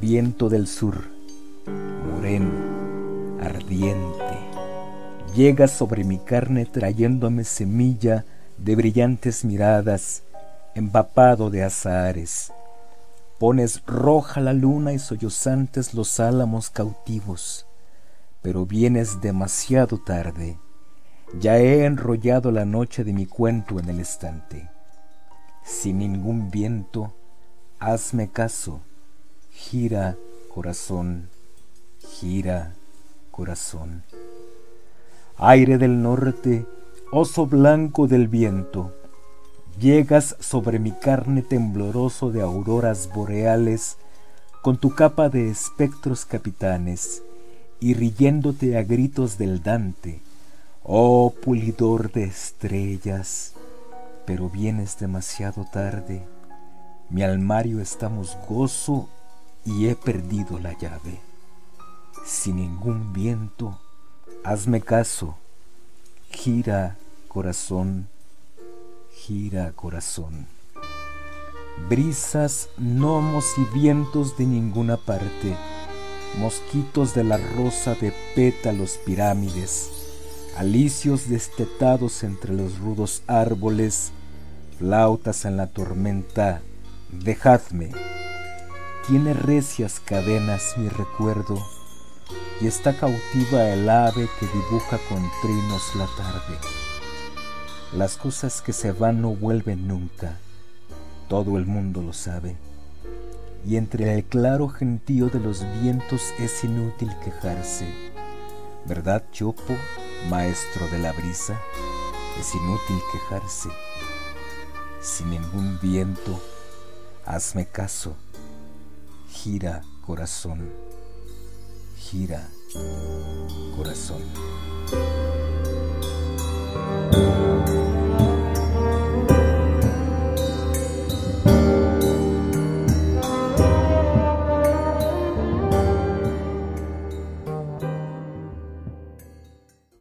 viento del sur, moreno, ardiente, llega sobre mi carne trayéndome semilla de brillantes miradas, empapado de azahares. Pones roja la luna y sollozantes los álamos cautivos, pero vienes demasiado tarde. Ya he enrollado la noche de mi cuento en el estante. Sin ningún viento, hazme caso. Gira, corazón, gira, corazón. Aire del norte, oso blanco del viento, llegas sobre mi carne tembloroso de auroras boreales, con tu capa de espectros capitanes, y riéndote a gritos del Dante, oh pulidor de estrellas, pero vienes demasiado tarde, mi almario estamos gozo y he perdido la llave. Sin ningún viento, hazme caso, gira corazón, gira corazón. Brisas, gnomos y vientos de ninguna parte, mosquitos de la rosa de pétalos pirámides, alicios destetados entre los rudos árboles, flautas en la tormenta, dejadme. Tiene recias cadenas mi recuerdo, y está cautiva el ave que dibuja con trinos la tarde. Las cosas que se van no vuelven nunca, todo el mundo lo sabe, y entre el claro gentío de los vientos es inútil quejarse. ¿Verdad, Chopo, maestro de la brisa? Es inútil quejarse. Sin ningún viento, hazme caso, gira corazón gira, corazón.